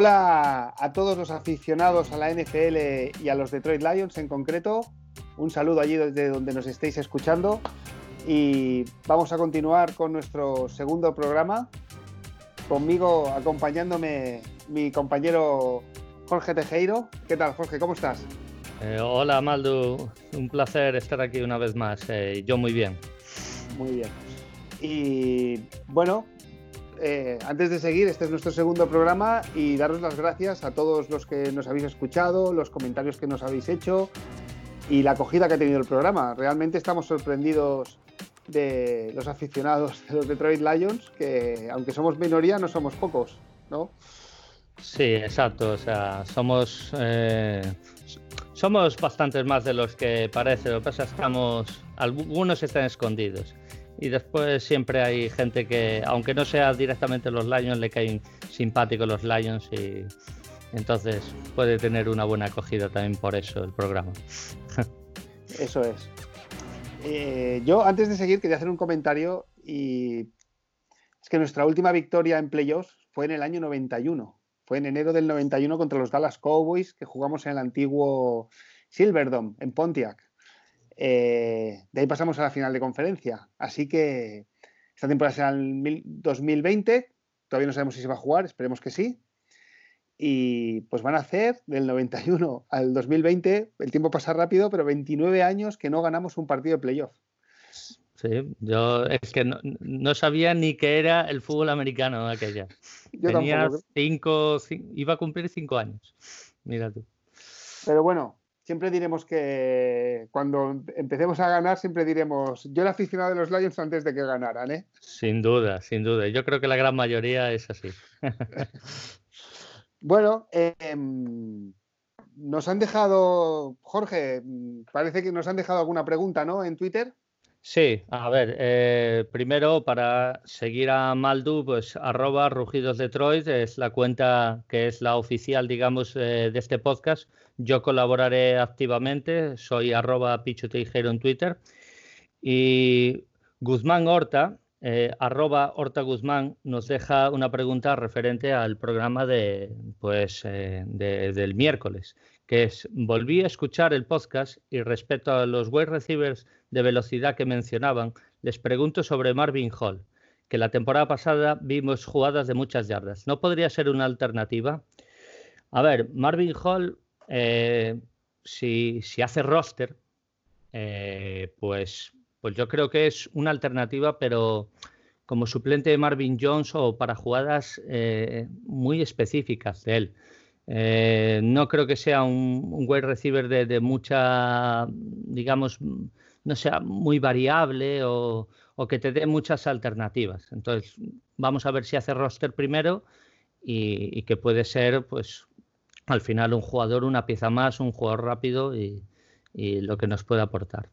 Hola a todos los aficionados a la NFL y a los Detroit Lions en concreto. Un saludo allí desde donde nos estéis escuchando. Y vamos a continuar con nuestro segundo programa. Conmigo acompañándome mi compañero Jorge Tejeiro. ¿Qué tal, Jorge? ¿Cómo estás? Eh, hola, Maldu. Un placer estar aquí una vez más. Eh, yo muy bien. Muy bien. Y bueno, eh, antes de seguir, este es nuestro segundo programa y daros las gracias a todos los que nos habéis escuchado, los comentarios que nos habéis hecho y la acogida que ha tenido el programa. Realmente estamos sorprendidos de los aficionados de los Detroit Lions, que aunque somos minoría, no somos pocos, ¿no? Sí, exacto. O sea, somos eh, somos bastantes más de los que parece. Lo que pasa es que estamos, algunos están escondidos y después siempre hay gente que, aunque no sea directamente los Lions, le caen simpáticos los Lions y entonces puede tener una buena acogida también por eso el programa. Eso es. Eh, yo antes de seguir quería hacer un comentario y es que nuestra última victoria en playoffs fue en el año 91. Fue en enero del 91 contra los Dallas Cowboys que jugamos en el antiguo Silverdome en Pontiac. Eh, de ahí pasamos a la final de conferencia. Así que esta temporada será el 2020. Todavía no sabemos si se va a jugar, esperemos que sí. Y pues van a hacer del 91 al 2020, el tiempo pasa rápido, pero 29 años que no ganamos un partido de playoff. Sí, yo es que no, sabía ni qué era el fútbol americano aquella. Yo Tenía cinco, iba a cumplir cinco años. Mira tú. Pero bueno, siempre diremos que cuando empecemos a ganar, siempre diremos, yo era aficionado de los Lions antes de que ganaran, ¿eh? Sin duda, sin duda. Yo creo que la gran mayoría es así. bueno, em, nos han dejado, Jorge, parece que nos han dejado alguna pregunta, ¿no? En Twitter. Sí, a ver, eh, primero para seguir a Maldu, pues arroba Rugidos Detroit es la cuenta que es la oficial, digamos, eh, de este podcast. Yo colaboraré activamente, soy arroba en Twitter. Y Guzmán Horta, eh, arroba Horta Guzmán, nos deja una pregunta referente al programa de, pues, del miércoles que es, volví a escuchar el podcast y respecto a los wide receivers de velocidad que mencionaban, les pregunto sobre Marvin Hall, que la temporada pasada vimos jugadas de muchas yardas. ¿No podría ser una alternativa? A ver, Marvin Hall, eh, si, hace roster, eh, pues, pues yo creo que es una alternativa, pero como suplente de Marvin Jones o para jugadas eh, muy específicas de él. No creo que sea un, un wide receiver de, mucha, digamos, no sea muy variable o, que te dé muchas alternativas. Entonces, vamos a ver si hace roster primero y, que puede ser, pues, al final un jugador, una pieza más, un jugador rápido y, lo que nos puede aportar.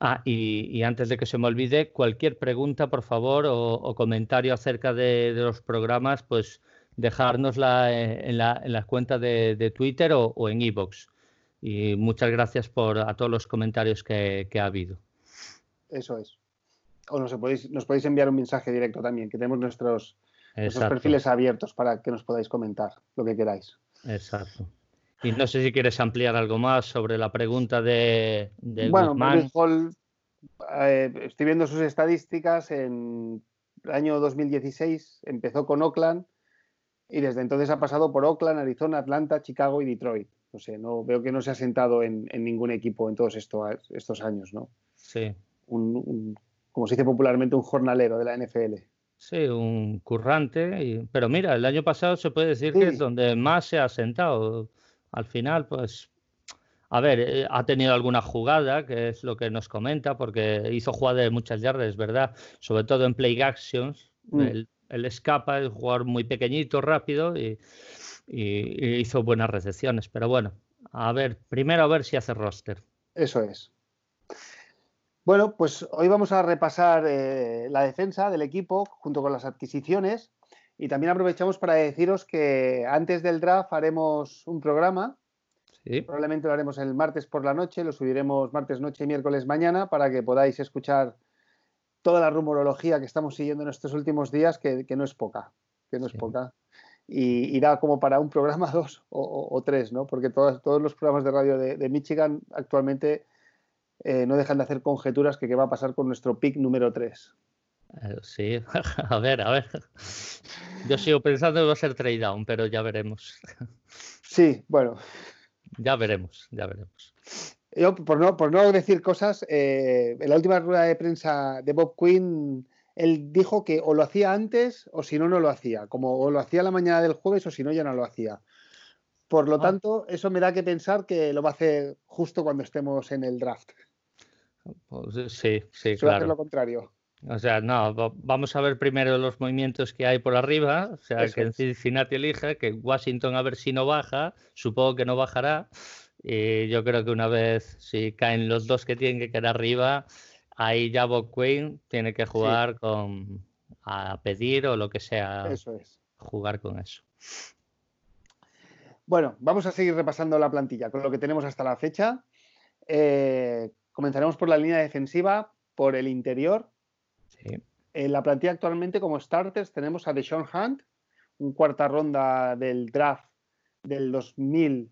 Ah, y, antes de que se me olvide, cualquier pregunta, por favor, o, comentario acerca de, de los programas, pues dejárnosla en la, en cuentas de, Twitter o, en iVoox. Y muchas gracias por a todos los comentarios que, ha habido. Eso es. O nos podéis, nos podéis enviar un mensaje directo también, que tenemos nuestros, perfiles abiertos para que nos podáis comentar lo que queráis. Exacto. Y no sé si quieres ampliar algo más sobre la pregunta de, de bueno, eh, estoy viendo sus estadísticas en el año 2016, empezó con Oakland, y desde entonces ha pasado por Oakland, Arizona, Atlanta, Chicago y Detroit. No sé, no, veo que no se ha sentado en, ningún equipo en todos estos años, ¿no? Sí. como se dice popularmente, un jornalero de la NFL. Sí, un currante. pero mira, el año pasado se puede decir que es donde más se ha sentado. Al final, pues, a ver, eh, ha tenido alguna jugada, que es lo que nos comenta, porque hizo jugadas de muchas yardas, ¿verdad? Sobre todo en play actions. Mm él escapa, es jugador muy pequeñito, rápido y, hizo buenas recepciones. Pero bueno, a ver, primero a ver si hace roster. Eso es. Bueno, pues hoy vamos a repasar eh, la defensa del equipo junto con las adquisiciones y también aprovechamos para deciros que antes del draft haremos un programa. Probablemente lo haremos el martes por la noche, lo subiremos martes noche y miércoles mañana para que podáis escuchar toda la rumorología que estamos siguiendo en estos últimos días, que, no es poca, que no es poca. y irá como para un programa dos o, tres, ¿no? Porque todos, todos los programas de radio de, Michigan actualmente eh, no dejan de hacer conjeturas que qué va a pasar con nuestro pick número 3. Eh, sí, a ver, a ver. Yo sigo pensando que va a ser trade down, pero ya veremos. Sí, bueno. Ya veremos, ya veremos. Yo, por no, por no decir cosas, eh, en la última rueda de prensa de Bob Quinn, él dijo que o lo hacía antes o si no, no lo hacía. Como o lo hacía la mañana del jueves o si no, ya no lo hacía. Por lo ah. tanto, eso me da que pensar que lo va a hacer justo cuando estemos en el draft. Pues, sí, sí, claro. hacer lo contrario. O sea, no, vamos a ver primero los movimientos que hay por arriba, o sea, que Cincinnati elija, que Washington a ver si no baja, supongo que no bajará, y yo creo que una vez, si caen los dos que tienen que quedar arriba, ahí ya Bob Quinn tiene que jugar con a pedir o lo que sea. Eso es. Jugar con eso. Bueno, vamos a seguir repasando la plantilla con lo que tenemos hasta la fecha. Eh, comenzaremos por la línea defensiva, por el interior. En la plantilla actualmente como starters tenemos a Deshaun Hunt, un cuarta ronda del draft del 2000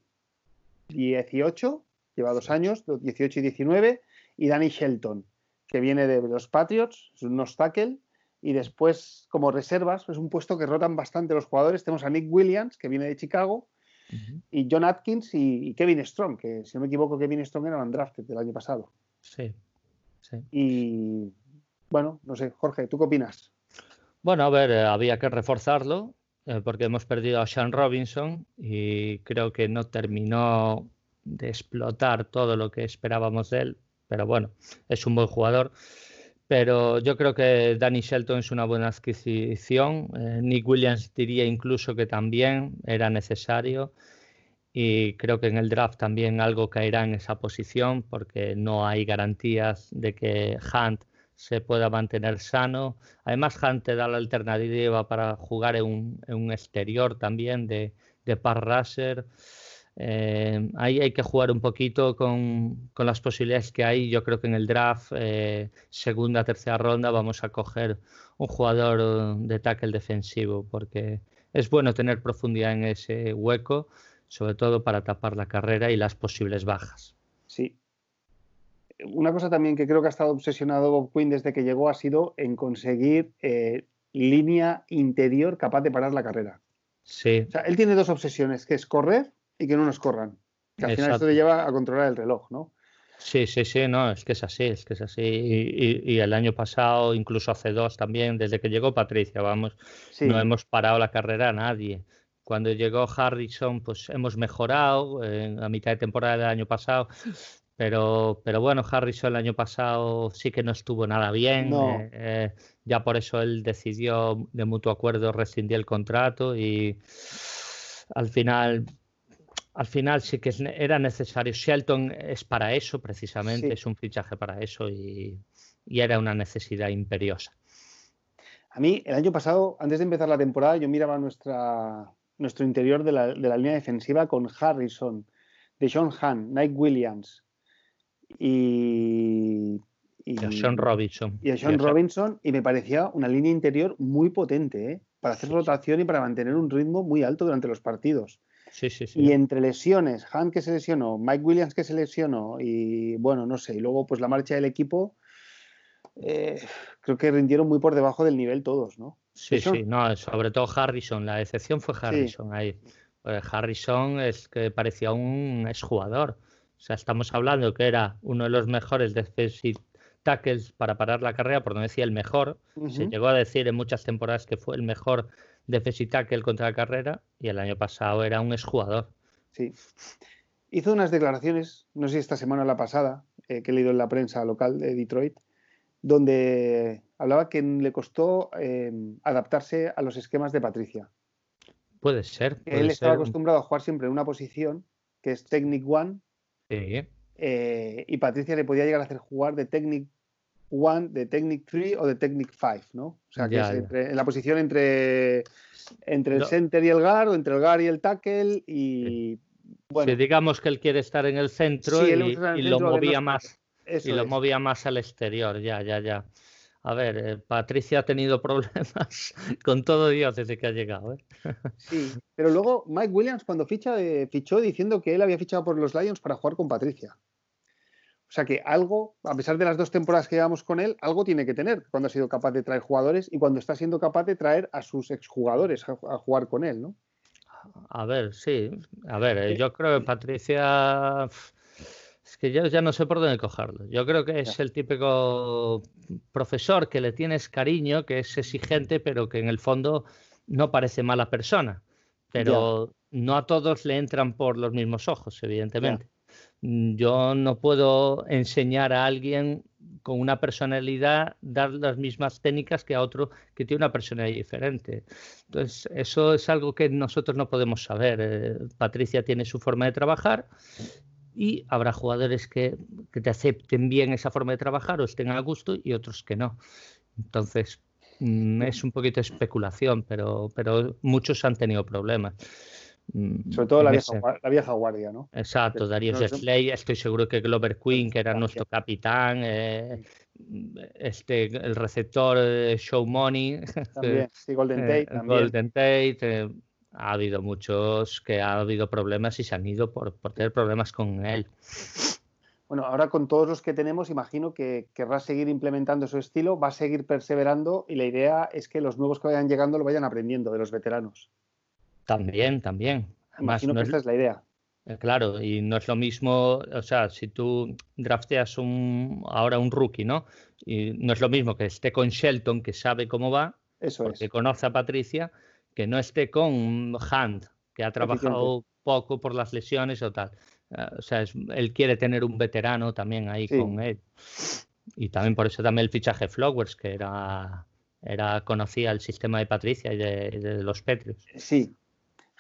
18, lleva dos años, 18 y 19, y Danny Shelton, que viene de los Patriots, es un nose tackle, y después como reservas, es un puesto que rotan bastante los jugadores, tenemos a Nick Williams, que viene de Chicago, y John Atkins y, Kevin Strong, que si no me equivoco, Kevin Strong era un draft del año pasado. Sí, sí. Y bueno, no sé, Jorge, ¿tú qué opinas? Bueno, a ver, eh, había que reforzarlo. Eh, porque hemos perdido a Sean Robinson y creo que no terminó de explotar todo lo que esperábamos de él, pero bueno, es un buen jugador. Pero yo creo que Danny Shelton es una buena adquisición. Eh, Nick Williams diría incluso que también era necesario. Y creo que en el draft también algo caerá en esa posición porque no hay garantías de que Hunt se pueda mantener sano. Además, Hunt te da la alternativa para jugar en un, exterior también de, de par racer. Eh, ahí hay que jugar un poquito con, las posibilidades que hay. Yo creo que en el draft, eh, segunda, tercera ronda, vamos a coger un jugador de tackle defensivo porque es bueno tener profundidad en ese hueco, sobre todo para tapar la carrera y las posibles bajas. Sí, una cosa también que creo que ha estado obsesionado Bob Quinn desde que llegó ha sido en conseguir eh, línea interior capaz de parar la carrera. Sí. O sea, él tiene dos obsesiones, que es correr y que no nos corran. Que al final esto te lleva a controlar el reloj, ¿no? Sí, sí, sí, no, es que es así, es que es así. Y, el año pasado, incluso hace dos también, desde que llegó Patricia, vamos, no hemos parado la carrera a nadie. Cuando llegó Harrison, pues hemos mejorado en la mitad de temporada del año pasado, pero, pero bueno, Harrison el año pasado sí que no estuvo nada bien. Eh, eh, ya por eso él decidió de mutuo acuerdo rescindir el contrato y al final, al final sí que era necesario. Shelton es para eso, precisamente, es un fichaje para eso y, era una necesidad imperiosa. A mí, el año pasado, antes de empezar la temporada, yo miraba nuestra, nuestro interior de la, de la línea defensiva con Harrison, de John Hahn, Nike Williams, y, y, a Sean Robinson. Y a Sean Robinson, y me parecía una línea interior muy potente, ¿eh? para hacer rotación y para mantener un ritmo muy alto durante los partidos. Sí, sí, sí. Y entre lesiones, Han que se lesionó, Mike Williams que se lesionó, y bueno, no sé, y luego pues la marcha del equipo, eh, creo que rindieron muy por debajo del nivel todos, ¿no? Sí, sí, no, sobre todo Harrison, la excepción fue Harrison ahí. Pues Harrison es que parecía un exjugador. O sea, estamos hablando que era uno de los mejores defensive tackles para parar la carrera, por no decir el mejor. Se llegó a decir en muchas temporadas que fue el mejor defensive tackle contra la carrera y el año pasado era un exjugador. Sí. Hizo unas declaraciones, no sé si esta semana o la pasada, eh, que he leído en la prensa local de Detroit, donde hablaba que le costó eh, adaptarse a los esquemas de Patricia. Puede ser. Él estaba acostumbrado a jugar siempre en una posición que es Technic One, eh, y Patricia le podía llegar a hacer jugar de Technic 1, de Technic 3 o de Technic 5, ¿no? O sea, que es en la posición entre, entre el center y el guard, o entre el guard y el tackle, y bueno. digamos que él quiere estar en el centro y, lo movía más. y lo movía más al exterior, ya, ya, ya. a ver, eh, Patricia ha tenido problemas con todo Dios desde que ha llegado. ¿eh? Sí, pero luego Mike Williams cuando ficha, fichó diciendo que él había fichado por los Lions para jugar con Patricia. O sea que algo, a pesar de las dos temporadas que llevamos con él, algo tiene que tener cuando ha sido capaz de traer jugadores y cuando está siendo capaz de traer a sus exjugadores a, a jugar con él, ¿no? A ver, sí. A ver, eh, yo creo que Patricia. Es que yo ya no sé por dónde cogerlo. Yo creo que es el típico profesor que le tienes cariño, que es exigente, pero que en el fondo no parece mala persona. Pero no a todos le entran por los mismos ojos, evidentemente. Yo no puedo enseñar a alguien con una personalidad dar las mismas técnicas que a otro que tiene una personalidad diferente. Entonces, eso es algo que nosotros no podemos saber. Eh, Patricia tiene su forma de trabajar y habrá jugadores que, que, te acepten bien esa forma de trabajar o estén a gusto y otros que no. Entonces, mm, es un poquito especulación, pero, pero muchos han tenido problemas. Mm, Sobre todo la vieja, guardia, ¿no? Exacto, Darío Slay, estoy seguro que Glover Queen, que era nuestro capitán, eh, este, el receptor de Show Money, también, sí, Golden eh, Tate. Golden Tate, eh, ha habido muchos que ha habido problemas y se han ido por, por tener problemas con él. Bueno, ahora con todos los que tenemos, imagino que querrá seguir implementando su estilo, va a seguir perseverando y la idea es que los nuevos que vayan llegando lo vayan aprendiendo de los veteranos. También, también. Imagino que esta es la idea. Eh, claro, y no es lo mismo, o sea, si tú drafteas un, ahora un rookie, ¿no? Y no es lo mismo que esté con Shelton, que sabe cómo va, Eso porque conoce a Patricia, que no esté con Hunt, que ha trabajado poco por las lesiones o tal. Eh, o sea, él quiere tener un veterano también ahí con él. Y también por eso también el fichaje Flowers, que era, era conocía el sistema de Patricia y de, de los Petrios. Sí,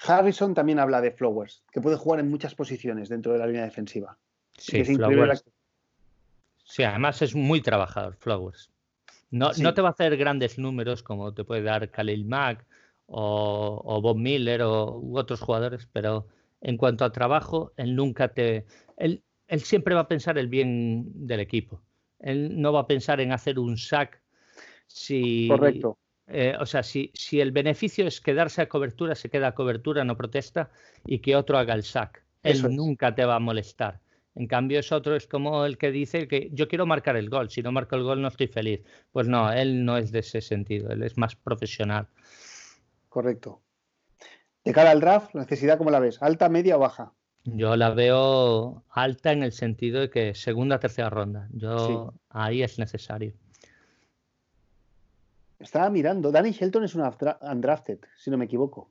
Harrison también habla de Flowers, que puede jugar en muchas posiciones dentro de la línea defensiva. Sí, Flowers. sí además es muy trabajador, Flowers. No, no, te va a hacer grandes números como te puede dar Khalil Mack o, Bob Miller o u otros jugadores, pero en cuanto a trabajo, él nunca te. Él, él siempre va a pensar el bien del equipo. Él no va a pensar en hacer un sack si, Correcto. Eh, o sea, si, si, el beneficio es quedarse a cobertura, se queda a cobertura, no protesta y que otro haga el sack. Él nunca te va a molestar. En cambio, es otro, es como el que dice que yo quiero marcar el gol, si no marco el gol no estoy feliz. Pues no, él no es de ese sentido, él es más profesional. Correcto. De cara al draft, ¿la necesidad cómo la ves? ¿Alta, media o baja? Yo la veo alta en el sentido de que segunda, tercera ronda. Yo ahí es necesario. Estaba mirando, Danny Shelton es un undrafted, si no me equivoco.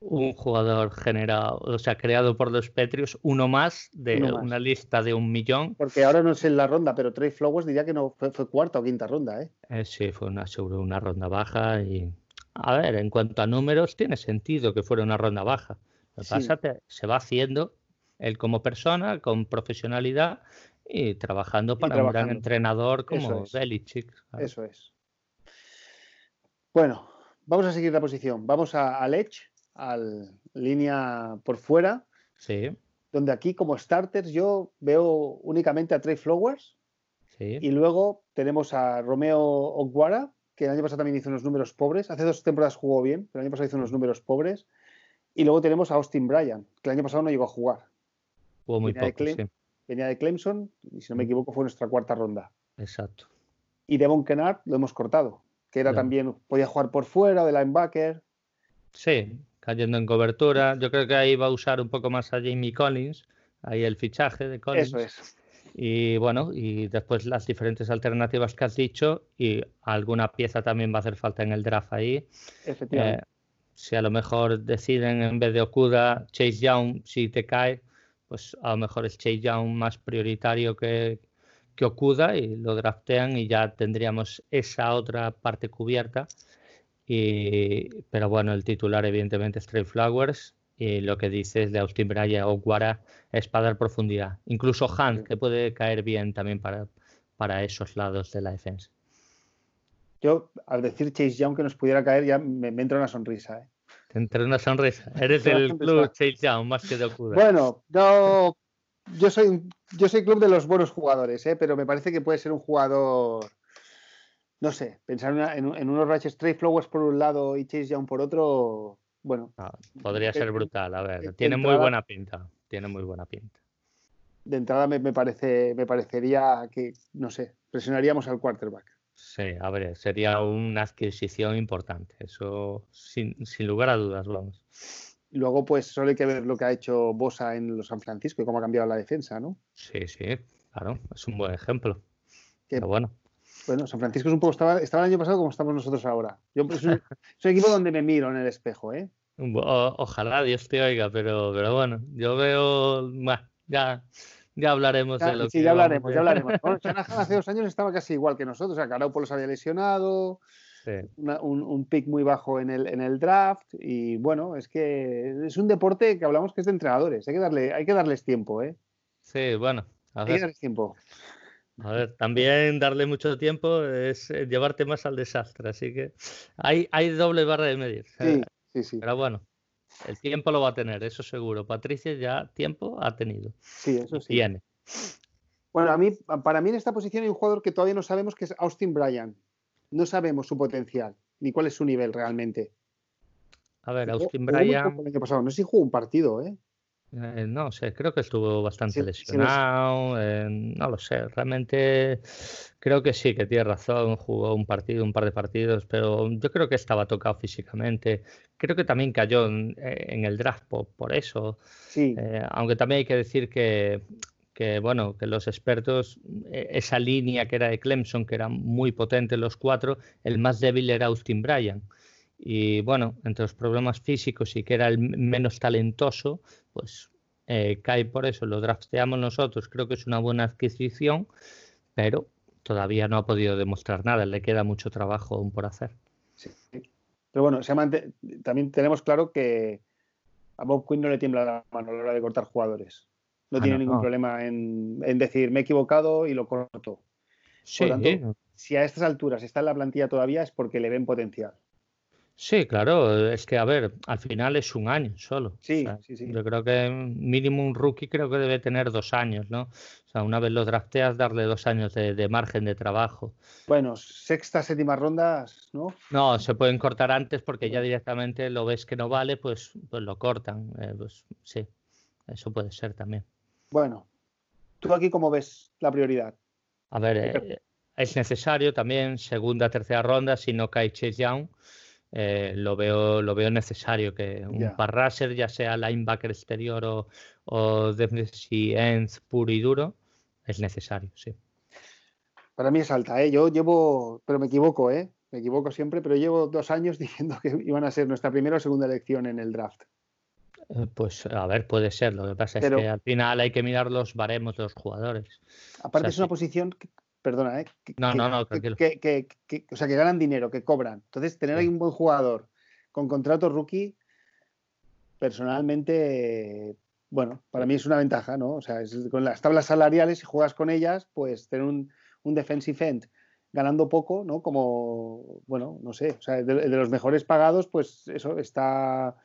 Un jugador generado, o sea, creado por los Petrios, uno más de una lista de un millón. Porque ahora no sé en la ronda, pero Trey Flowers diría que no fue, cuarta o quinta ronda, ¿eh? ¿eh? sí, fue una, sobre una ronda baja y. A ver, en cuanto a números, tiene sentido que fuera una ronda baja. Lo que pasa es que se va haciendo él como persona, con profesionalidad y trabajando para un gran entrenador como Belichick. Eso es. Bueno, vamos a seguir la posición. Vamos a, al Edge, al línea por fuera. Sí. Donde aquí, como starters, yo veo únicamente a Trey Flowers. Sí. Y luego tenemos a Romeo Oguara, que el año pasado también hizo unos números pobres. Hace dos temporadas jugó bien, pero el año pasado hizo unos números pobres. Y luego tenemos a Austin Bryan, que el año pasado no llegó a jugar. Jugó muy venía poco, de sí. Venía de Clemson, y si no me equivoco fue nuestra cuarta ronda. Exacto. Y Devon Kennard lo hemos cortado que era también, podía jugar por fuera de linebacker. Sí, cayendo en cobertura. Yo creo que ahí va a usar un poco más a Jamie Collins, ahí el fichaje de Collins. Eso es. Y bueno, y después las diferentes alternativas que has dicho y alguna pieza también va a hacer falta en el draft ahí. Efectivamente. Eh, si a lo mejor deciden en vez de Okuda, Chase Young, si te cae, pues a lo mejor es Chase Young más prioritario que, que Okuda y lo draftean y ya tendríamos esa otra parte cubierta. Y, pero bueno, el titular evidentemente es Trey Flowers y lo que dices de Austin Bryan o Guara es para dar profundidad. Incluso Hunt, que puede caer bien también para, para esos lados de la defensa. Yo, al decir Chase Young que nos pudiera caer, ya me, entra una sonrisa. ¿eh? Te entra una sonrisa. Eres del club Chase Young más que de Okuda. Bueno, no yo soy, yo soy club de los buenos jugadores, ¿eh? pero me parece que puede ser un jugador no sé, pensar en, unos Ratchet Straight Flowers por un lado y Chase Young por otro, bueno. Ah, podría ser brutal, a ver, tiene muy buena pinta, tiene muy buena pinta. De entrada me, parece, me parecería que, no sé, presionaríamos al quarterback. Sí, a ver, sería una adquisición importante, eso sin, lugar a dudas, vamos. Luego, pues solo hay que ver lo que ha hecho Bosa en los San Francisco y cómo ha cambiado la defensa, ¿no? Sí, sí, claro, es un buen ejemplo. Pero bueno. Bueno, San Francisco es un poco, estaba, estaba el año pasado como estamos nosotros ahora. Yo es un, equipo donde me miro en el espejo, ¿eh? ojalá Dios te oiga, pero, pero bueno, yo veo, ya, ya hablaremos de lo que. Sí, ya hablaremos, ya hablaremos. hace dos años estaba casi igual que nosotros. O sea, se había lesionado, un, pick muy bajo en el, en el draft. Y bueno, es que es un deporte que hablamos que es de entrenadores. Hay que, darle, hay que darles tiempo, ¿eh? Sí, bueno. hay que darles tiempo. A ver, también darle mucho tiempo es eh, llevarte más al desastre. Así que hay, hay doble barra de medir. Sí, sí, sí. Pero bueno, el tiempo lo va a tener, eso seguro. Patricia ya tiempo ha tenido. Sí, eso sí. Tiene. Bueno, a mí, para mí en esta posición hay un jugador que todavía no sabemos que es Austin Bryan. No sabemos su potencial, ni cuál es su nivel realmente. A ver, Austin Bryan. No sé si jugó un partido, ¿eh? Eh, no sé, creo que estuvo bastante lesionado. Eh, no lo sé, realmente creo que sí, que tiene razón. Jugó un partido, un par de partidos, pero yo creo que estaba tocado físicamente. Creo que también cayó en, eh, el draft por, eso. aunque también hay que decir que, que, bueno, que los expertos, esa línea que era de Clemson, que era muy potente los cuatro, el más débil era Austin Bryan. Y bueno, entre los problemas físicos y que era el menos talentoso, pues eh, cae por eso. Lo drafteamos nosotros, creo que es una buena adquisición, pero todavía no ha podido demostrar nada. Le queda mucho trabajo aún por hacer. Sí. Pero bueno, también tenemos claro que a Bob Quinn no le tiembla la mano a la hora de cortar jugadores. No ah, tiene ningún problema en, decir me he equivocado y lo corto. Sí, por tanto, si a estas alturas está en la plantilla todavía es porque le ven potencial. Sí, claro, es que a ver, al final es un año solo. Sí, sí, sí. Yo creo que mínimo un rookie creo que debe tener dos años, ¿no? O sea, una vez lo drafteas, darle dos años de, margen de trabajo. Bueno, sexta, séptima rondas, ¿no? No, se pueden cortar antes porque ya directamente lo ves que no vale, pues, pues lo cortan. Eh, pues sí, eso puede ser también. Bueno, ¿tú aquí cómo ves la prioridad? A ver, eh, es necesario también segunda, tercera ronda si no cae Chase Young eh, lo, veo, lo veo necesario que un parraser, ya sea linebacker exterior o, o defensive end puro y duro, es necesario, sí. Para mí es alta, ¿eh? Yo llevo, pero me equivoco, ¿eh? Me equivoco siempre, pero llevo dos años diciendo que iban a ser nuestra primera o segunda elección en el draft. Eh, pues a ver, puede ser. Lo que pasa es que al final hay que mirar los baremos de los jugadores. Aparte es una posición perdona, ¿eh? Que, no, no, no, tranquilo. Que, o sea, que ganan dinero, que cobran. Entonces, tener ahí un buen jugador con contrato rookie, personalmente, bueno, para mí es una ventaja, ¿no? O sea, con las tablas salariales, si juegas con ellas, pues tener un, un defensive end ganando poco, ¿no? Como, bueno, no sé, o sea, de, los mejores pagados, pues eso está,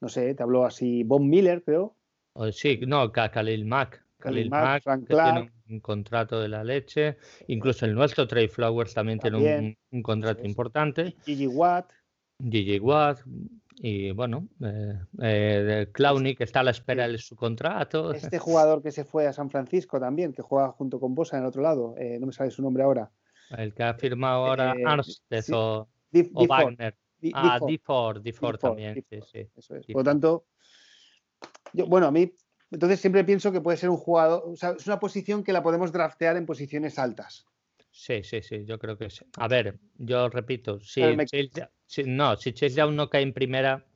no sé, te hablo así, Bob Miller, creo. Sí, no, Khalil Mack. Khalil Mack, Frank Clark un contrato de la leche. Incluso el nuestro, Trey Flowers, también, tiene un, contrato importante. Gigi Watt. Gigi Watt. Y bueno, eh, eh, Clowney, que está a la espera de su contrato. Este jugador que se fue a San Francisco también, que juega junto con Bosa en el otro lado, eh, no me sale su nombre ahora. El que ha firmado ahora Armstead o, Wagner. Ah, D4, también. sí, sí. Eso es. Por lo tanto, yo, bueno, a mí entonces siempre pienso que puede ser un jugador, o sea, es una posición que la podemos draftear en posiciones altas. Sí, sí, sí, yo creo que sí. A ver, yo repito, si, no, si Chase aún no cae en primera,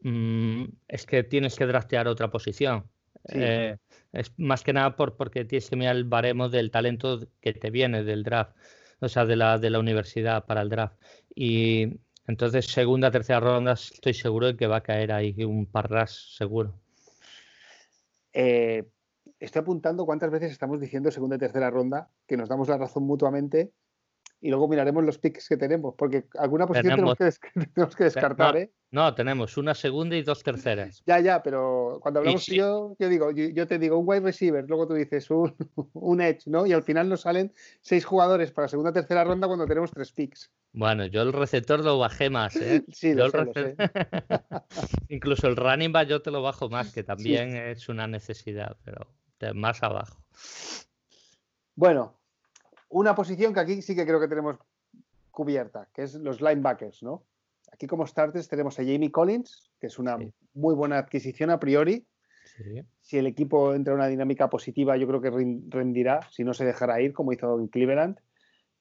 mm, es que tienes que draftear otra posición. Eh, es más que nada por, porque tienes que mirar el baremo del talento que te viene del draft, o sea, de la, de la universidad para el draft. Y entonces, segunda, tercera ronda, estoy seguro de que va a caer ahí un parras seguro. Eh, estoy apuntando cuántas veces estamos diciendo segunda y tercera ronda, que nos damos la razón mutuamente, y luego miraremos los picks que tenemos, porque alguna posición tenemos, que, tenemos que, descartar, ¿eh? No, tenemos una segunda y dos terceras. Ya, ya, pero cuando hablamos yo, yo digo, yo, te digo un wide receiver, luego tú dices un, un edge, ¿no? Y al final nos salen seis jugadores para segunda tercera ronda cuando tenemos tres picks. Bueno, yo el receptor lo bajé más, ¿eh? Sí, lo, sé, Incluso el running back yo te lo bajo más, que también es una necesidad, pero más abajo. Bueno, una posición que aquí sí que creo que tenemos cubierta, que es los linebackers, ¿no? Aquí como starters tenemos a Jamie Collins, que es una muy buena adquisición a priori. Si el equipo entra en una dinámica positiva, yo creo que rendirá, si no se dejará ir, como hizo en Cleveland.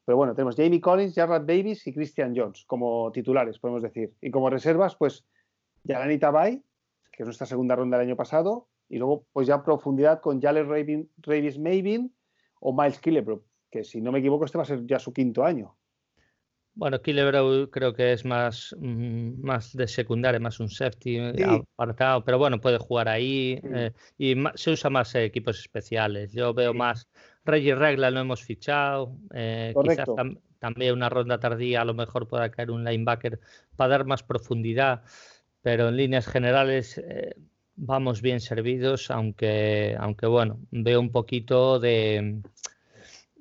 Pero bueno, tenemos Jamie Collins, Jarrett Davis y Christian Jones como titulares, podemos decir. Y como reservas, pues Yalani Tabay, que es nuestra segunda ronda del año pasado, y luego pues ya profundidad con Jalen Ravis Mavin o Miles Killebrew, que si no me equivoco este va a ser ya su quinto año. Bueno, Killebrew creo que es más, mm, más de secundaria, más un safety eh, apartado, pero bueno, puede jugar ahí eh, y se usa más equipos especiales. Yo veo más Reggie Regla lo hemos fichado, eh, quizás también una ronda tardía a lo mejor pueda caer un linebacker para dar más profundidad, pero en líneas generales vamos bien servidos, aunque, aunque bueno, veo un poquito de,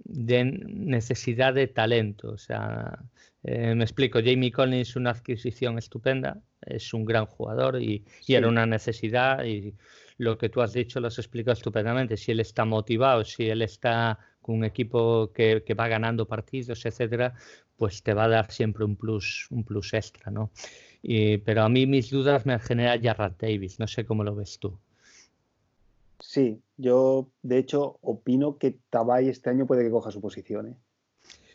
de necesidad de talento. O sea, eh, me explico, Jamie Collins es una adquisición estupenda, es un gran jugador y, era una necesidad y lo que tú has dicho lo has explicado estupendamente. Si él está motivado, si él está con un equipo que, que va ganando partidos, etcétera, pues te va a dar siempre un plus, un plus extra, ¿no? pero a mí mis dudas me genera Jarrad Davis, no sé cómo lo ves tú. Sí, yo de hecho opino que Tabay este año puede que coja su posición. ¿eh?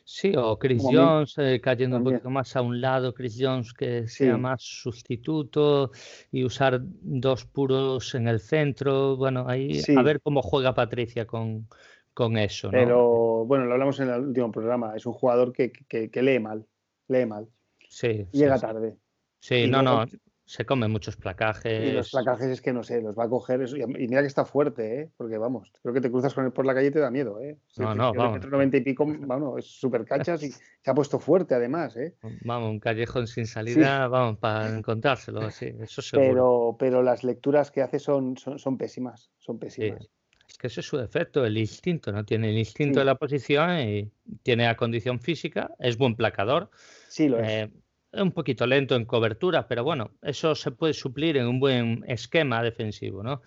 Sí, o Chris Jones eh, cayendo un poquito más a un lado, Chris Jones que sea más sustituto y usar dos puros en el centro. Bueno, ahí a ver cómo juega Patricia con, con eso. Pero bueno, lo hablamos en el último programa, es un jugador que, que, lee mal, lee mal. Sí. Llega tarde. Sí, no, no, se comen muchos placajes. Y los placajes es que no sé, los va a coger eso. Y mira que está fuerte, ¿eh? Porque vamos, creo que te cruzas con él por la calle y te da miedo, ¿eh? No, no, vamos. 90 y pico, vamos, es súper cachas y se ha puesto fuerte además, ¿eh? Vamos, un callejón sin salida, vamos, para encontrárselo, sí, eso seguro. Pero, pero las lecturas que hace son, son, son pésimas, son pésimas. Es que ese es su defecto, el instinto, ¿no? Tiene el instinto de la posición y tiene la condición física, es buen placador. Sí, lo es eh, un poquito lento en cobertura, pero bueno, eso se puede suplir en un buen esquema defensivo, ¿no?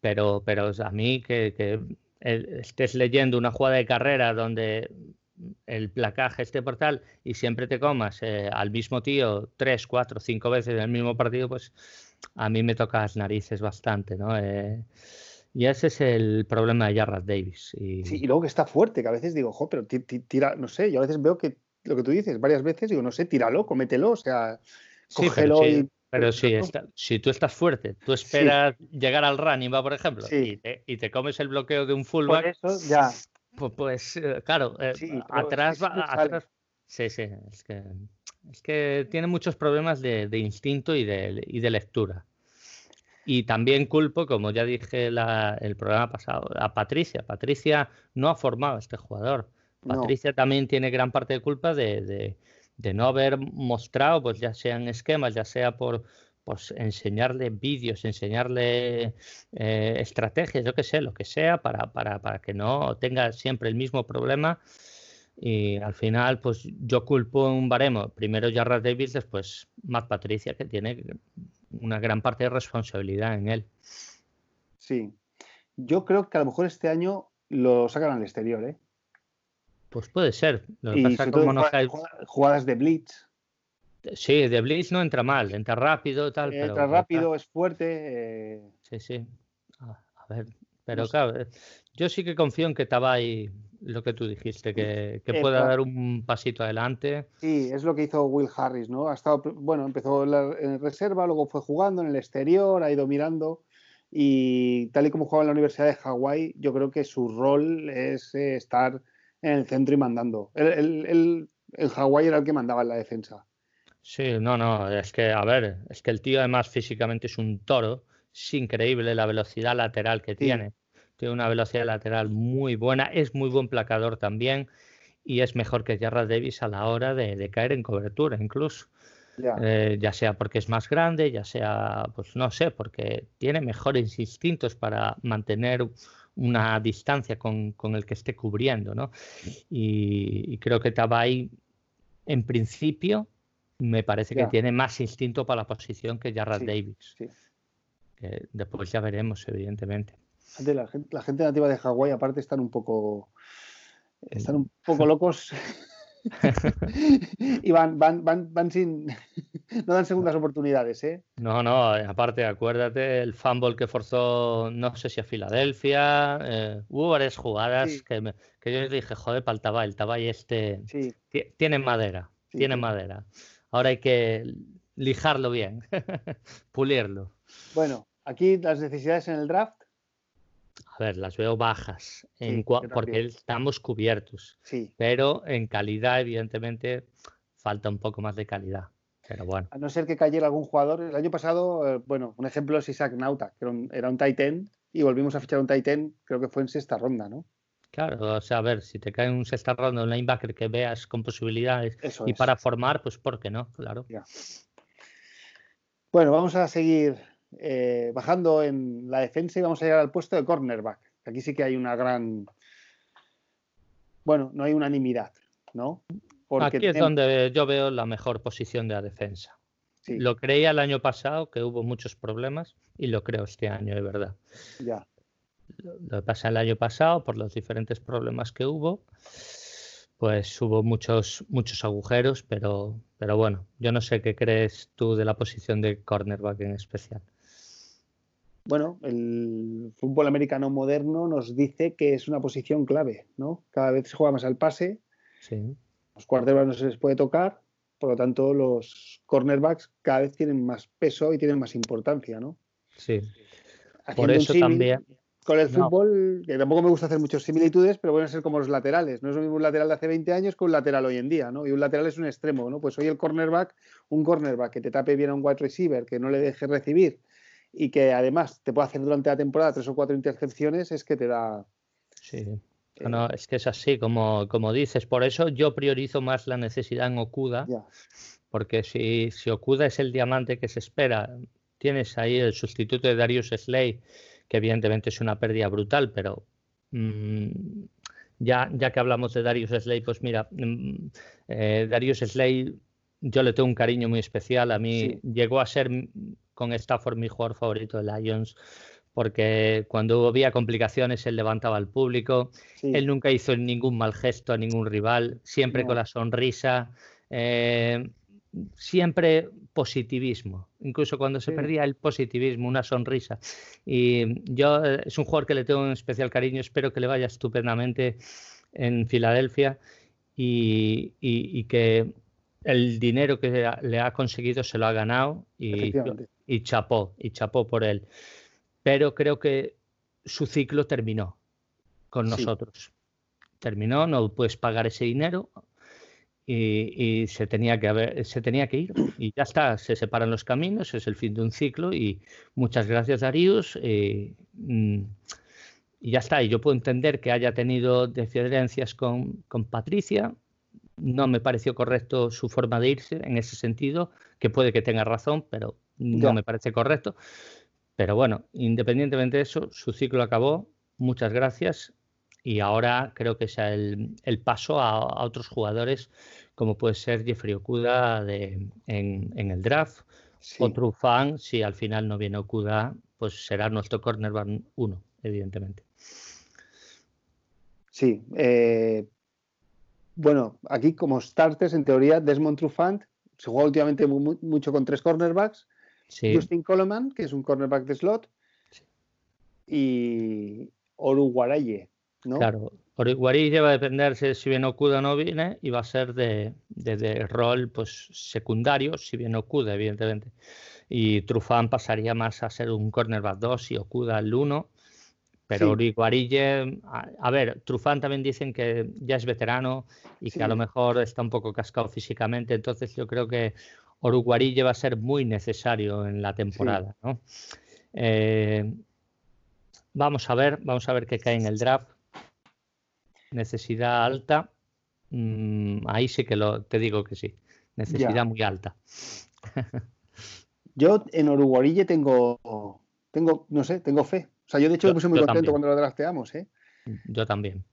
Pero, pero a mí que, estés leyendo una jugada de carrera donde el placaje esté por tal y siempre te comas eh, al mismo tío tres, cuatro, cinco veces en el mismo partido, pues a mí me toca las narices bastante, ¿no? Eh, y ese es el problema de Jarrett Davis. Y... Sí, y luego que está fuerte, que a veces digo, jo, pero tira, no sé, yo a veces veo que lo que tú dices varias veces, digo, no sé, tíralo, cómetelo, o sea, cógelo pero y... Pero si, si tú estás fuerte, tú esperas llegar al running, va, por ejemplo, y, te, comes el bloqueo de un fullback. Por eso, ya. Pues, pues eh, claro, eh, atrás va. sí, sí, es que, es que tiene muchos problemas de, instinto y de, y de lectura. Y también culpo, como ya dije el programa pasado, a Patricia. Patricia no ha formado a este jugador. Patricia también tiene gran parte de culpa de, no haber mostrado, pues ya sean esquemas, ya sea por pues, enseñarle vídeos, enseñarle eh, estrategias, yo qué sé, lo que sea, para, para, para, que no tenga siempre el mismo problema. Y al final, pues yo culpo un baremo. Primero Jarrah Davis, después Matt Patricia, que tiene una gran parte de responsabilidad en él. Sí. Yo creo que a lo mejor este año lo sacan al exterior, ¿eh? Pues puede ser. jugadas de blitz. Sí, de blitz no entra mal, entra rápido, tal. entra rápido, es fuerte. Eh. Sí, sí. A, ver, pero claro, eh, yo sí que confío en que Tabay, lo que tú dijiste, que, pueda dar un pasito adelante. Sí, es lo que hizo Will Harris, ¿no? Ha estado, bueno, empezó en, reserva, luego fue jugando en el exterior, ha ido mirando y tal y como juega en la Universidad de Hawái, yo creo que su rol es eh, estar en el centro y mandando. El, el, el, Hawái era el que mandaba en la defensa. Sí, no, no, es que, a ver, es que el tío además físicamente es un toro, es increíble la velocidad lateral que tiene, tiene una velocidad lateral muy buena, es muy buen placador también y es mejor que Jarrah Davis a la hora de, caer en cobertura incluso. Eh, ya. sea porque es más grande, ya sea, pues no sé, porque tiene mejores instintos para mantener una distancia con, el que esté cubriendo, ¿no? Y, creo que Tabay, en principio, me parece que tiene más instinto para la posición que Jarrah Davis. después ya veremos, evidentemente. La gente, la gente nativa de Hawái, aparte, están un poco están un poco locos y van, van, van, van sin. no dan segundas oportunidades, ¿eh? No, no, aparte, acuérdate el fumble que forzó, no sé si a Filadelfia. Eh, hubo varias jugadas que, que, yo dije, joder, para el Tabay, el Tabay este. Tiene madera, tiene madera. Ahora hay que lijarlo bien, pulirlo. Bueno, aquí las necesidades en el draft a ver, las veo bajas porque estamos cubiertos. Sí. Pero en calidad, evidentemente, falta un poco más de calidad. Pero bueno. A no ser que cayera algún jugador. El año pasado, eh, bueno, un ejemplo es Isaac Nauta, que era un, Titan y volvimos a fichar un Titan, creo que fue en sexta ronda, ¿no? Claro, o sea, a ver, si te cae un sexta ronda, un linebacker que veas con posibilidades y para formar, pues ¿por qué no? Claro. Bueno, vamos a seguir eh, bajando en la defensa y vamos a llegar al puesto de cornerback. Aquí sí que hay una gran. Bueno, no hay unanimidad, ¿no? Aquí es donde yo veo la mejor posición de la defensa. Lo creía el año pasado, que hubo muchos problemas, y lo creo este año, de verdad. Ya. Lo que pasa el año pasado, por los diferentes problemas que hubo, pues hubo muchos, muchos agujeros, pero, pero bueno, yo no sé qué crees tú de la posición de cornerback en especial bueno, el fútbol americano moderno nos dice que es una posición clave, ¿no? Cada vez se juega más al pase. Sí. Los quarterbacks no se les puede tocar, por lo tanto los cornerbacks cada vez tienen más peso y tienen más importancia, ¿no? Sí. por eso también. Con el fútbol, que tampoco me gusta hacer muchas similitudes, pero van a ser como los laterales. No es lo mismo un lateral de hace 20 años que un lateral hoy en día, ¿no? Y un lateral es un extremo, ¿no? Pues hoy el cornerback, un cornerback que te tape bien a un wide receiver, que no le deje recibir, y que además te puede hacer durante la temporada tres o cuatro intercepciones, es que te da. Sí. No, es que es así, como, como dices. Por eso yo priorizo más la necesidad en Okuda, porque si, si Okuda es el diamante que se espera, tienes ahí el sustituto de Darius Slay, que evidentemente es una pérdida brutal, pero mm, ya, ya que hablamos de Darius Slay, pues mira, mm, eh, Darius Slay, yo le tengo un cariño muy especial. A mí llegó a ser con Stafford mi jugador favorito de Lions, porque cuando había complicaciones él levantaba al público, él nunca hizo ningún mal gesto a ningún rival, siempre con la sonrisa, eh, siempre positivismo, incluso cuando se perdía el positivismo, una sonrisa. Y yo eh, es un jugador que le tengo un especial cariño, espero que le vaya estupendamente en Filadelfia y que el dinero que le ha conseguido se lo ha ganado y, y chapó, y chapó por él. Pero creo que su ciclo terminó con nosotros. Terminó, no puedes pagar ese dinero y, se, tenía que haber, se tenía que ir. Y ya está, se separan los caminos, es el fin de un ciclo y muchas gracias Darius. Mm, y ya está, y yo puedo entender que haya tenido diferencias con, con Patricia, no me pareció correcto su forma de irse en ese sentido, que puede que tenga razón, pero no me parece correcto. Pero bueno, independientemente de eso, su ciclo acabó. Muchas gracias. Y ahora creo que es el, paso a, otros jugadores, como puede ser Jeffrey Okuda de, en, el draft. Otro fan, si al final no viene Okuda, pues será nuestro cornerback uno, evidentemente. Sí, eh, bueno, aquí como starters, en teoría, Desmond Trufant se juega últimamente mucho con tres cornerbacks. Justin Coleman, que es un cornerback de slot. Y Oruguaraye, ¿no? Claro, Oruguaraye va a depender si viene Okuda no viene y va a ser de, rol pues secundario, si viene Okuda, evidentemente. Y Trufant pasaría más a ser un cornerback 2 y Okuda el 1 pero Origuarille, a, ver, Trufán también dicen que ya es veterano y que a lo mejor está un poco cascado físicamente, entonces yo creo que Oruguarille va a ser muy necesario en la temporada. ¿no? Eh, vamos a ver, vamos a ver qué cae en el draft. Necesidad alta. mm, ahí sí que lo, te digo que sí. Necesidad muy alta. yo en Uruguay tengo, tengo, no sé, tengo fe. O sea, yo de hecho me puse muy contento cuando lo drafteamos, ¿eh? Yo también.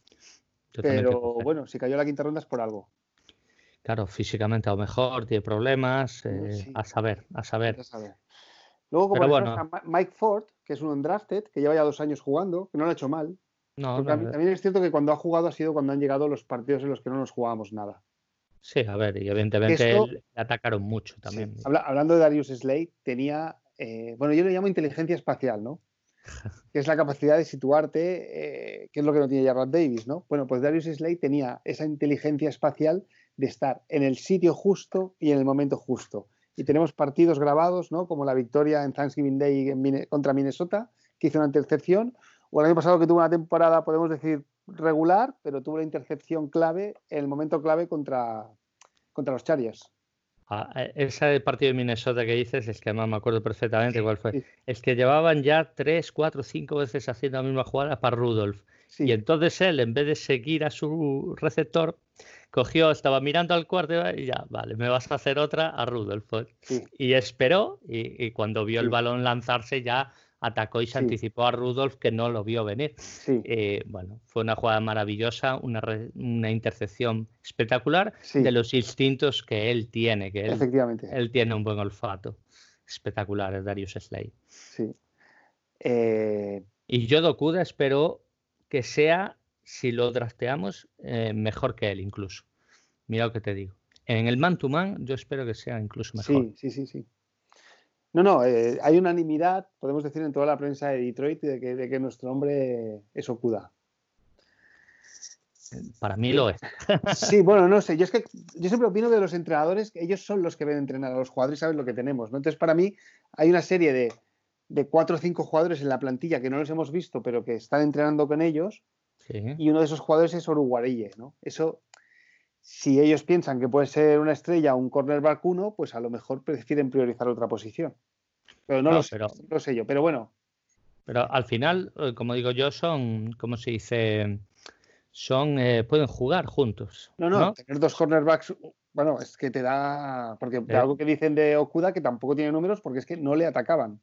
Pero bueno, si cayó la quinta ronda es por algo. Claro, físicamente a lo mejor tiene problemas, eh, a saber, a saber. Luego, como bueno. Mike Ford, que es un undrafted, que lleva ya dos años jugando, que no lo ha hecho mal. No, también es cierto que cuando ha jugado ha sido cuando han llegado los partidos en los que no nos jugábamos nada. Sí, a ver, y evidentemente le atacaron mucho también. hablando de Darius Slade, tenía, eh, bueno, yo lo llamo inteligencia espacial, ¿no? Que es la capacidad de situarte, eh, que es lo que no tiene ya Davis, ¿no? Bueno, pues Darius Slade tenía esa inteligencia espacial de estar en el sitio justo y en el momento justo. Y tenemos partidos grabados, ¿no? Como la victoria en Thanksgiving Day contra Minnesota, que hizo una intercepción, o el año pasado que tuvo una temporada, podemos decir, regular, pero tuvo la intercepción clave en el momento clave contra, contra los Chargers. Ah, ese partido de Minnesota que dices, es que además me acuerdo perfectamente cuál fue. Es que llevaban ya tres, cuatro, cinco veces haciendo la misma jugada para Rudolph. Y entonces él, en vez de seguir a su receptor, cogió, estaba mirando al cuarto y ya, vale, me vas a hacer otra a Rudolph. Y esperó, y, cuando vio el balón lanzarse ya atacó y se anticipó a Rudolph que no lo vio venir. Eh, bueno, fue una jugada maravillosa, una, una intercepción espectacular de los instintos que él tiene, que él, Efectivamente. él tiene un buen olfato. Espectacular, es Darius Slay. Sí. Eh, y yo Dokuda espero que sea, si lo drafteamos, eh, mejor que él incluso. Mira lo que te digo. En el man to man yo espero que sea incluso mejor. Sí, sí, sí, sí. No, no, eh, hay unanimidad, podemos decir, en toda la prensa de Detroit de que, de que nuestro hombre es Okuda. Para mí lo es. Sí, bueno, no sé. Yo es que yo siempre opino de los entrenadores que ellos son los que ven entrenar a los jugadores y saben lo que tenemos. ¿no? Entonces, para mí, hay una serie de, de, cuatro o cinco jugadores en la plantilla que no los hemos visto, pero que están entrenando con ellos. Y uno de esos jugadores es Oruguarelle, ¿no? Eso si ellos piensan que puede ser una estrella o un cornerback uno, pues a lo mejor prefieren priorizar otra posición. Pero no, lo, sé, no sé yo. Pero bueno. Pero al final, eh, como digo yo, son, ¿cómo se dice? Son, eh, pueden jugar juntos. No, no, tener dos cornerbacks, bueno, es que te da, porque eh. algo que dicen de Okuda que tampoco tiene números porque es que no le atacaban.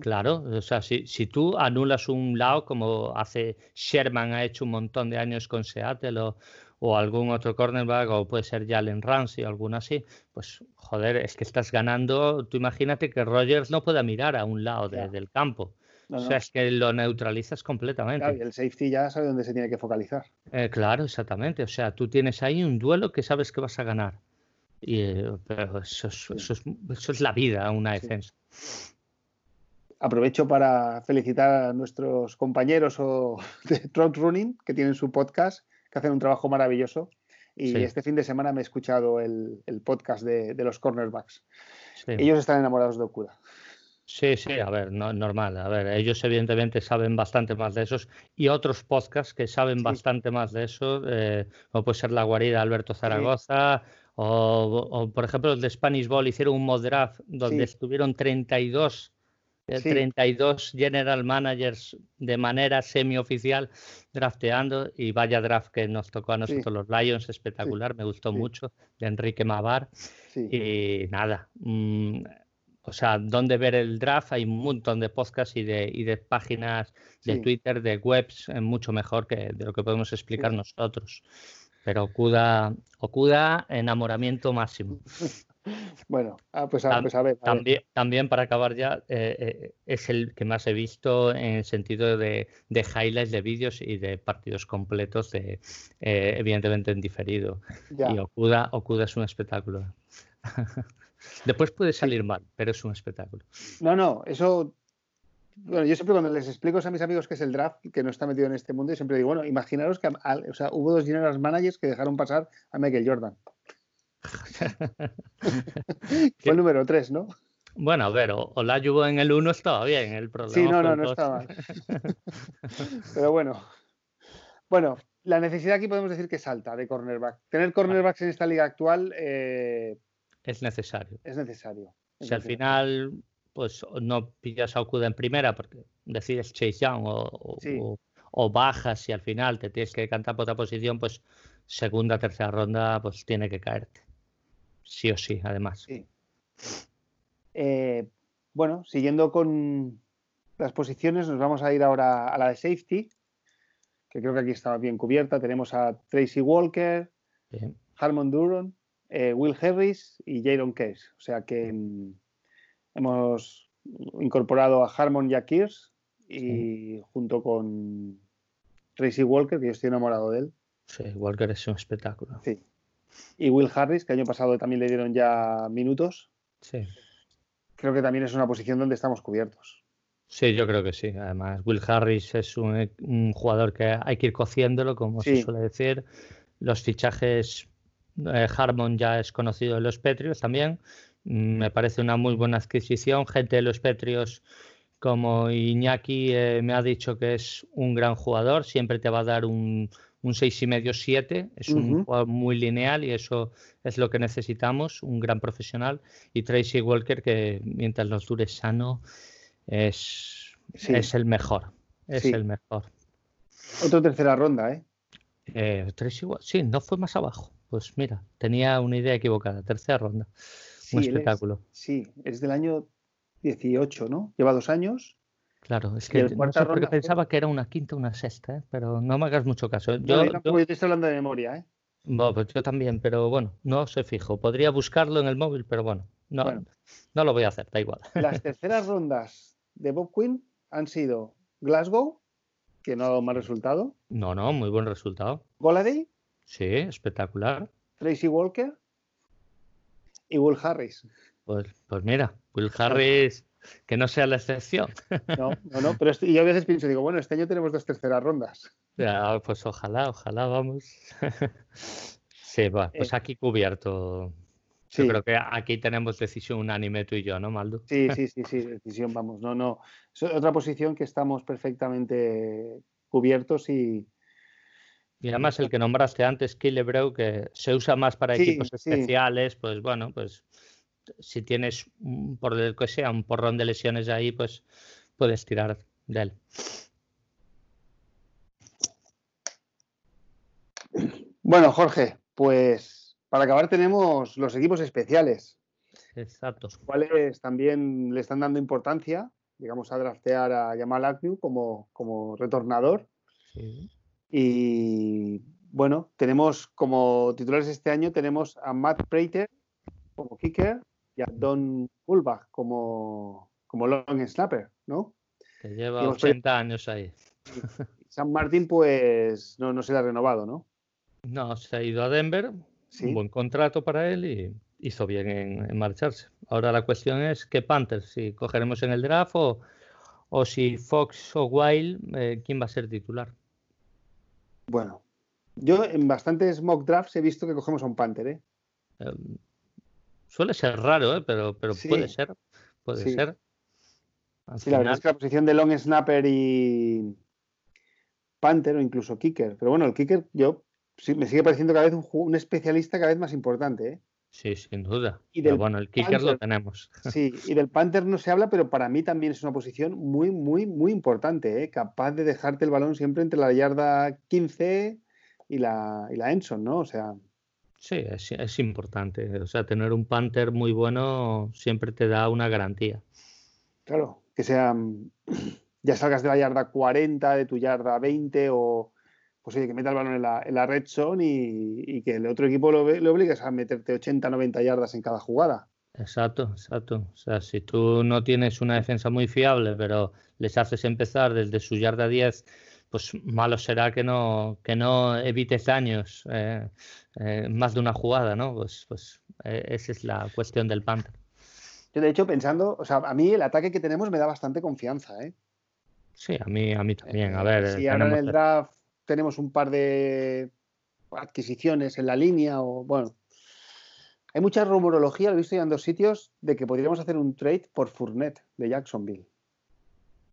Claro, o sea, si, si, tú anulas un lado como hace Sherman, ha hecho un montón de años con Seattle o, o algún otro cornerback, o puede ser Jalen Ramsey o alguno así, pues joder, es que estás ganando. Tú imagínate que Rogers no pueda mirar a un lado del campo. o sea, es que lo neutralizas completamente. Claro, y el safety ya sabe dónde se tiene que focalizar. Eh, claro, exactamente. O sea, tú tienes ahí un duelo que sabes que vas a ganar. Y, eh, pero eso es, eso, es, la vida, una defensa. Aprovecho para felicitar a nuestros compañeros de Trot Running que tienen su podcast que hacen un trabajo maravilloso. Y este fin de semana me he escuchado el, podcast de, los cornerbacks. Ellos están enamorados de Okuda. Sí, sí, a ver, no, normal. A ver, ellos evidentemente saben bastante más de esos y otros podcasts que saben bastante más de eso, eh, como puede ser La Guarida Alberto Zaragoza o, por ejemplo, el de Spanish Ball hicieron un mod draft donde estuvieron 32 32 general managers de manera semioficial drafteando y vaya draft que nos tocó a nosotros los Lions, espectacular, me gustó mucho, de Enrique Mavar. Y nada, mm, o sea, donde ver el draft hay un montón de podcasts y de, y de páginas de Twitter, de webs, eh, mucho mejor que de lo que podemos explicar nosotros. Pero Okuda, Okuda, enamoramiento máximo. Bueno, ah, pues, a, pues a, ver, también, también para acabar ya, eh, eh, es el que más he visto en el sentido de, highlights de vídeos y de partidos completos, de, eh, evidentemente en diferido. Y Okuda, Okuda es un espectáculo. Después puede salir mal, pero es un espectáculo. No, no, eso bueno, yo siempre cuando les explico a mis amigos que es el draft, que no está metido en este mundo, yo siempre digo, bueno, imaginaros que o sea, hubo dos general managers que dejaron pasar a Michael Jordan. Fue el número 3, ¿no? Bueno, a ver, o, la en el 1 estaba bien, el problema. Sí, no, no, no estaba. Pero bueno. Bueno, la necesidad aquí podemos decir que es alta de cornerback. Tener cornerbacks en esta liga actual eh, es necesario. Es necesario. si al final pues no pillas a Okuda en primera porque decides Chase Young o, o, bajas y al final te tienes que cantar por otra posición, pues segunda, tercera ronda, pues tiene que caerte. Sí o sí, además. Eh, bueno, siguiendo con las posiciones, nos vamos a ir ahora a la de safety, que creo que aquí estaba bien cubierta. Tenemos a Tracy Walker, Harmon Duron, eh, Will Harris y Jaron Case. O sea que mm, hemos incorporado a Harmon y a y junto con Tracy Walker, que yo estoy enamorado de él. Sí, Walker es un espectáculo. Sí. Y Will Harris, que año pasado también le dieron ya minutos. Sí. Creo que también es una posición donde estamos cubiertos. Sí, yo creo que sí. Además, Will Harris es un, jugador que hay que ir cociéndolo, como se suele decir. Los fichajes, eh, Harmon ya es conocido de los Petrios también. Mm, me parece una muy buena adquisición. Gente de los Petrios como Iñaki eh, me ha dicho que es un gran jugador, siempre te va a dar un, un y medio 7 es un jugador muy lineal y eso es lo que necesitamos, un gran profesional. Y Tracy Walker, que mientras nos dure sano, es, es el mejor. Es el mejor. Otra tercera ronda, ¿eh? ¿eh? Tracy, sí, no fue más abajo. Pues mira, tenía una idea equivocada. Tercera ronda. un espectáculo. sí, es del año 18, ¿no? Lleva dos años. Claro, es que no pensaba que era una quinta o una sexta, ¿eh? pero no me hagas mucho caso. Yo, estoy hablando de memoria, ¿eh? pues yo también, pero bueno, no sé fijo. Podría buscarlo en el móvil, pero bueno, no, no lo voy a hacer, da igual. Las terceras rondas de Bob Quinn han sido Glasgow, que no ha dado mal resultado. No, no, muy buen resultado. Goladay. Sí, espectacular. Tracy Walker y Will Harris. Pues, pues mira, Will Harris, que no sea la excepción. No, no, no, pero yo a veces pienso, digo, bueno, este año tenemos dos terceras rondas. Ya, pues ojalá, ojalá, vamos. sí, va, pues eh. aquí cubierto. Yo creo que aquí tenemos decisión unánime tú y yo, ¿no, Maldo? Sí, sí, sí, sí, decisión, vamos. No, no. Es otra posición que estamos perfectamente cubiertos y, y además el que nombraste antes, Killebreu, que se usa más para equipos especiales, pues bueno, pues si tienes, por el que sea, un porrón de lesiones ahí, pues puedes tirar de él. Bueno, Jorge, pues para acabar tenemos los equipos especiales. Exacto. Cuales también le están dando importancia, digamos, a draftear a Jamal Agnew como, como retornador. Y bueno, tenemos como titulares este año, tenemos a Matt Prater como kicker, y a Don Ulbach como, como long snapper, ¿no? Que lleva 80 años ahí. San Martín, pues no, no se le ha renovado, ¿no? No, se ha ido a Denver, un buen contrato para él y hizo bien en, marcharse. Ahora la cuestión es qué Panthers, si cogeremos en el draft o, o si Fox o Wild, eh, ¿quién va a ser titular? Bueno, yo en bastantes mock drafts he visto que cogemos a un Panther, ¿eh? Em, Suele ser raro, ¿eh? pero, pero puede ser. Puede ser. sí, la verdad es que la posición de long snapper y Panther o incluso kicker. Pero bueno, el kicker yo me sigue pareciendo cada vez un, un especialista cada vez más importante. ¿eh? Sí, sin duda. Y pero bueno, el kicker lo tenemos. Sí, y del Panther no se habla, pero para mí también es una posición muy, muy, muy importante. ¿eh? Capaz de dejarte el balón siempre entre la yarda 15 y la, y la Enson, ¿no? O sea, Sí, es, importante. O sea, tener un Panther muy bueno siempre te da una garantía. Claro, que sea, mm, ya salgas de la yarda 40, de tu yarda 20 o pues oye, que meta el balón en la, en la red zone y, que el otro equipo lo, lo obligues a meterte 80, 90 yardas en cada jugada. Exacto, exacto. O sea, si tú no tienes una defensa muy fiable, pero les haces empezar desde su yarda 10 pues malo será que no, que no evites daños eh, eh, más de una jugada, ¿no? Pues, pues eh, esa es la cuestión del Panther. Yo, de hecho, pensando, o sea, a mí el ataque que tenemos me da bastante confianza, ¿eh? Sí, a mí, a mí también. A ver. Si ahora en el draft tenemos un par de adquisiciones en la línea o, bueno, hay mucha rumorología, lo he visto ya en dos sitios, de que podríamos hacer un trade por Fournette de Jacksonville.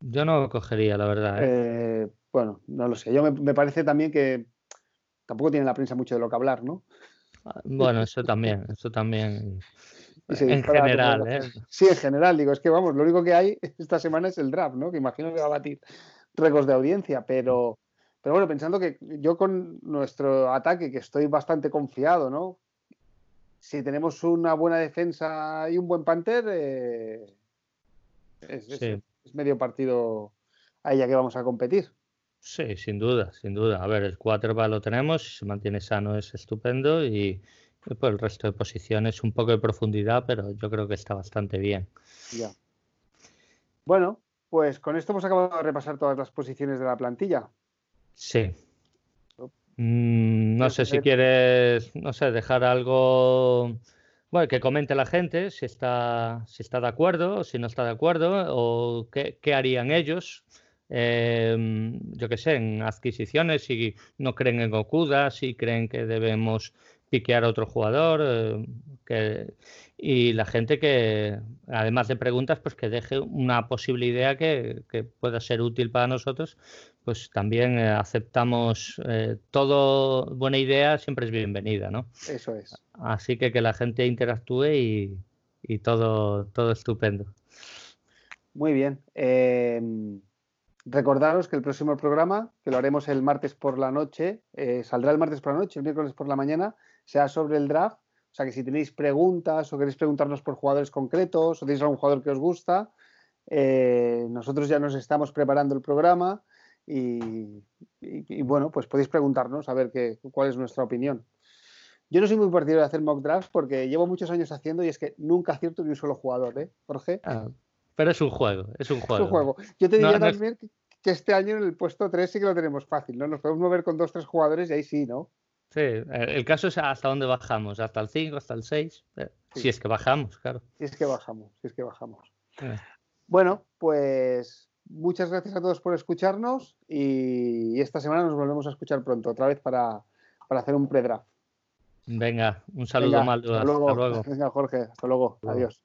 Yo no lo cogería, la verdad. ¿eh? Bueno, no lo sé. Yo me, parece también que tampoco tiene la prensa mucho de lo que hablar, ¿no? Ah, bueno, eso también, eso también. en general, ¿eh? Sí, en general, digo, es que vamos, lo único que hay esta semana es el draft, ¿no? Que imagino que va a batir récords de audiencia, pero, Pero bueno, pensando que yo con nuestro ataque, que estoy bastante confiado, ¿no? Si tenemos una buena defensa y un buen Panther, eh, es, medio partido a ella que vamos a competir. Sí, sin duda, sin duda. A ver, el quarterback lo tenemos, si se mantiene sano es estupendo y pues el resto de posiciones un poco de profundidad, pero yo creo que está bastante bien. Ya. Bueno, pues con esto hemos acabado de repasar todas las posiciones de la plantilla. Sí. Mm, no sé si quieres, no sé, dejar algo, bueno, que comente la gente si está, si está de acuerdo o si no está de acuerdo o qué, harían ellos. Em, yo qué sé, en adquisiciones, si no creen en Okuda, si creen que debemos piquear a otro jugador, eh, que, y la gente que, además de preguntas, pues que deje una posible idea que, pueda ser útil para nosotros, pues también eh, aceptamos eh, todo, buena idea siempre es bienvenida, ¿no? Eso es. Así que que la gente interactúe y, y todo, todo estupendo. Muy bien. Recordaros que el próximo programa, que lo haremos el martes por la noche, eh, saldrá el martes por la noche, el miércoles por la mañana, sea sobre el draft. O sea que si tenéis preguntas o queréis preguntarnos por jugadores concretos o tenéis algún jugador que os gusta, nosotros ya nos estamos preparando el programa y, bueno, pues podéis preguntarnos a ver qué, cuál es nuestra opinión. Yo no soy muy partidario de hacer mock drafts porque llevo muchos años haciendo y es que nunca acierto ni un solo jugador, ¿eh, Jorge? Ah, pero es un juego, es un juego. Es un juego. Yo te diría también que este año en el puesto 3 sí que lo tenemos fácil, ¿no? Nos podemos mover con dos, tres jugadores y ahí sí, ¿no? Sí, el caso es hasta dónde bajamos, hasta el 5, hasta el 6, eh, si es que bajamos, claro. Si es que bajamos, si es que bajamos. Eh. Bueno, pues muchas gracias a todos por escucharnos y esta semana nos volvemos a escuchar pronto, otra vez para, hacer un pre-draft. Venga, un saludo, Maldo. Hasta, luego. Venga, Jorge, hasta luego. Adiós.